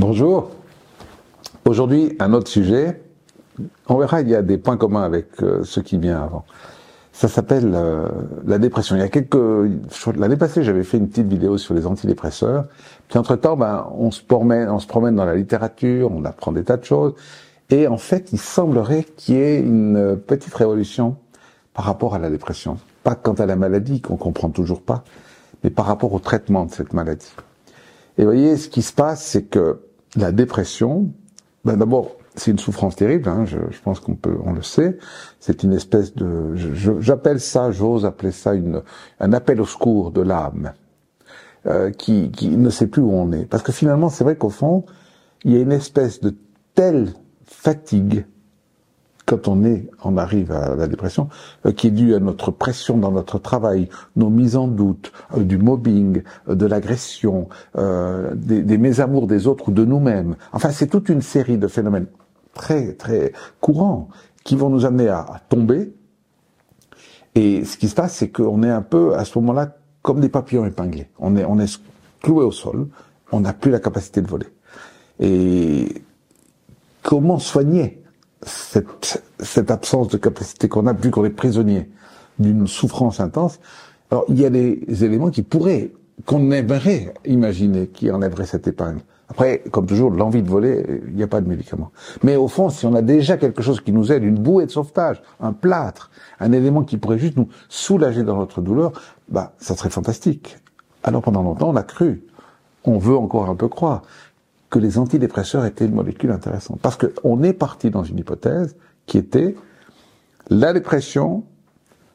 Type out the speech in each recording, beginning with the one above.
Bonjour. Aujourd'hui, un autre sujet. On verra, il y a des points communs avec euh, ce qui vient avant. Ça s'appelle euh, la dépression. Il y a quelques l'année passée, j'avais fait une petite vidéo sur les antidépresseurs. Puis entre-temps, ben, on se promène, on se promène dans la littérature, on apprend des tas de choses. Et en fait, il semblerait qu'il y ait une petite révolution par rapport à la dépression. Pas quant à la maladie, qu'on comprend toujours pas, mais par rapport au traitement de cette maladie. Et vous voyez, ce qui se passe, c'est que la dépression, ben d'abord, c'est une souffrance terrible. Hein, je, pense qu'on peut, on le sait. C'est une espèce de, j'appelle ça, j'ose appeler ça une, un appel au secours de l'âme euh, qui, qui ne sait plus où on est. Parce que finalement, c'est vrai qu'au fond, il y a une espèce de telle fatigue quand on est, on arrive à la dépression, euh, qui est due à notre pression dans notre travail, nos mises en doute, euh, du mobbing, euh, de l'agression, des, mésamours des autres ou de nous-mêmes. Enfin, c'est toute une série de phénomènes très très courants qui vont nous amener à, à tomber. Et ce qui se passe, c'est qu'on est un peu à ce moment-là comme des papillons épinglés. On est, on est cloué au sol. On n'a plus la capacité de voler. Et comment soigner cette, cette absence de capacité qu'on a, vu qu'on est prisonnier d'une souffrance intense, alors il y a des éléments qui pourraient, qu'on aimerait imaginer, qui enlèveraient cette épingle. Après, comme toujours, l'envie de voler, il n'y a pas de médicament. Mais au fond, si on a déjà quelque chose qui nous aide, une bouée de sauvetage, un plâtre, un élément qui pourrait juste nous soulager dans notre douleur, bah, ça serait fantastique. Alors pendant longtemps, on a cru. On veut encore un peu croire que les antidépresseurs étaient une molécule intéressante. Parce qu'on est parti dans une hypothèse qui était la dépression,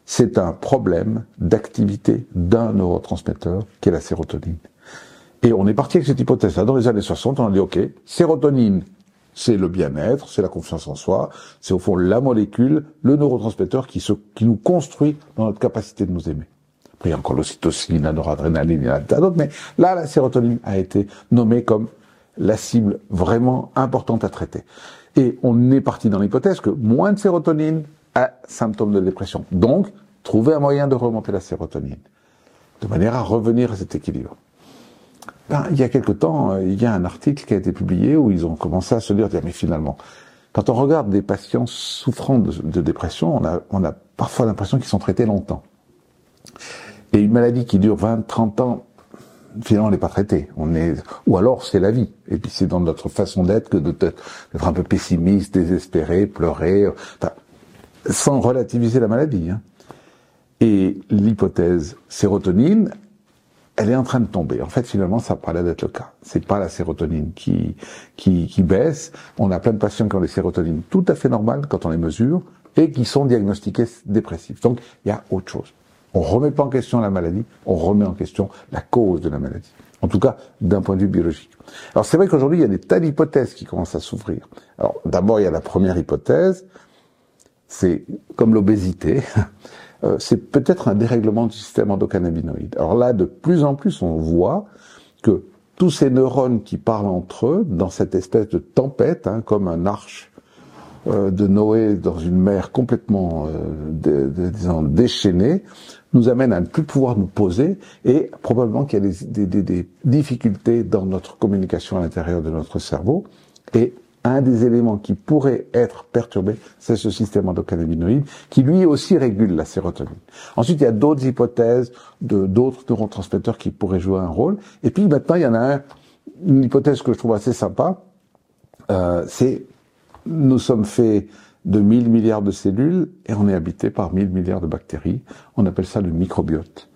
c'est un problème d'activité d'un neurotransmetteur qui est la sérotonine. Et on est parti avec cette hypothèse-là. Dans les années 60, on a dit, OK, sérotonine, c'est le bien-être, c'est la confiance en soi, c'est au fond la molécule, le neurotransmetteur qui, se, qui nous construit dans notre capacité de nous aimer. Après, il y a encore l'ocytocine, la noradrénaline, il y en a d'autres, mais là, la sérotonine a été nommée comme la cible vraiment importante à traiter. Et on est parti dans l'hypothèse que moins de sérotonine a symptôme de dépression. Donc, trouver un moyen de remonter la sérotonine, de manière à revenir à cet équilibre. Ben, il y a quelque temps, euh, il y a un article qui a été publié où ils ont commencé à se dire, mais finalement, quand on regarde des patients souffrant de, de dépression, on a, on a parfois l'impression qu'ils sont traités longtemps. Et une maladie qui dure 20, 30 ans, finalement on n'est pas traité. On est, ou alors c'est la vie. Et puis c'est dans notre façon d'être que d'être un peu pessimiste, désespéré, pleurer, sans relativiser la maladie. Hein. Et l'hypothèse sérotonine, elle est en train de tomber. En fait, finalement, ça paraît d'être le cas. C'est pas la sérotonine qui, qui, qui baisse. On a plein de patients qui ont des sérotonines tout à fait normales quand on les mesure et qui sont diagnostiqués dépressifs. Donc, il y a autre chose. On remet pas en question la maladie, on remet en question la cause de la maladie. En tout cas, d'un point de vue biologique. Alors c'est vrai qu'aujourd'hui, il y a des tas d'hypothèses qui commencent à s'ouvrir. Alors d'abord, il y a la première hypothèse, c'est comme l'obésité, euh, c'est peut-être un dérèglement du système endocannabinoïde. Alors là, de plus en plus, on voit que tous ces neurones qui parlent entre eux, dans cette espèce de tempête, hein, comme un arche euh, de Noé dans une mer complètement euh, déchaînée, nous amène à ne plus pouvoir nous poser et probablement qu'il y a des, des, des, difficultés dans notre communication à l'intérieur de notre cerveau. Et un des éléments qui pourrait être perturbé, c'est ce système endocannabinoïde qui lui aussi régule la sérotonine. Ensuite, il y a d'autres hypothèses de d'autres neurotransmetteurs qui pourraient jouer un rôle. Et puis maintenant, il y en a un, une hypothèse que je trouve assez sympa, euh, c'est nous sommes faits de 1000 milliards de cellules et on est habité par 1000 milliards de bactéries. On appelle ça le microbiote.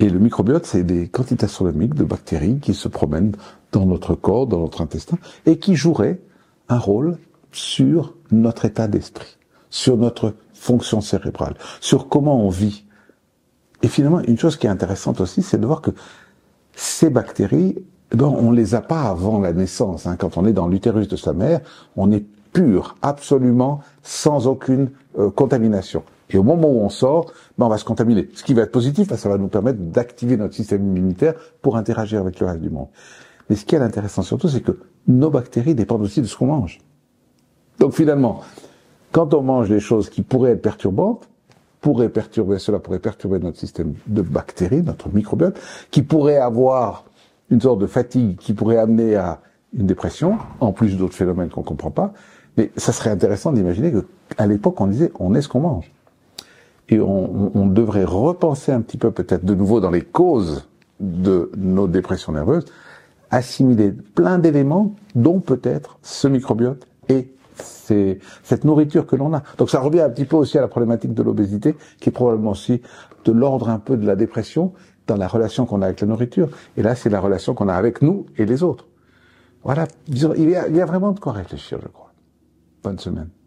Et le microbiote, c'est des quantités astronomiques de bactéries qui se promènent dans notre corps, dans notre intestin, et qui joueraient un rôle sur notre état d'esprit, sur notre fonction cérébrale, sur comment on vit. Et finalement, une chose qui est intéressante aussi, c'est de voir que ces bactéries, eh ben, on les a pas avant la naissance. Hein. Quand on est dans l'utérus de sa mère, on est pur, absolument sans aucune euh, contamination. Et au moment où on sort, ben on va se contaminer. Ce qui va être positif, que ça va nous permettre d'activer notre système immunitaire pour interagir avec le reste du monde. Mais ce qui est intéressant surtout, c'est que nos bactéries dépendent aussi de ce qu'on mange. Donc finalement, quand on mange des choses qui pourraient être perturbantes, pourrait perturber, cela pourrait perturber notre système de bactéries, notre microbiote, qui pourrait avoir une sorte de fatigue qui pourrait amener à une dépression, en plus d'autres phénomènes qu'on comprend pas. Mais ça serait intéressant d'imaginer que à l'époque on disait on est ce qu'on mange. Et on, on, devrait repenser un petit peu peut-être de nouveau dans les causes de nos dépressions nerveuses, assimiler plein d'éléments, dont peut-être ce microbiote et cette nourriture que l'on a. Donc ça revient un petit peu aussi à la problématique de l'obésité, qui est probablement aussi de l'ordre un peu de la dépression dans la relation qu'on a avec la nourriture. Et là, c'est la relation qu'on a avec nous et les autres. Voilà, il y, a, il y a vraiment de quoi réfléchir, je crois. Bonne semaine.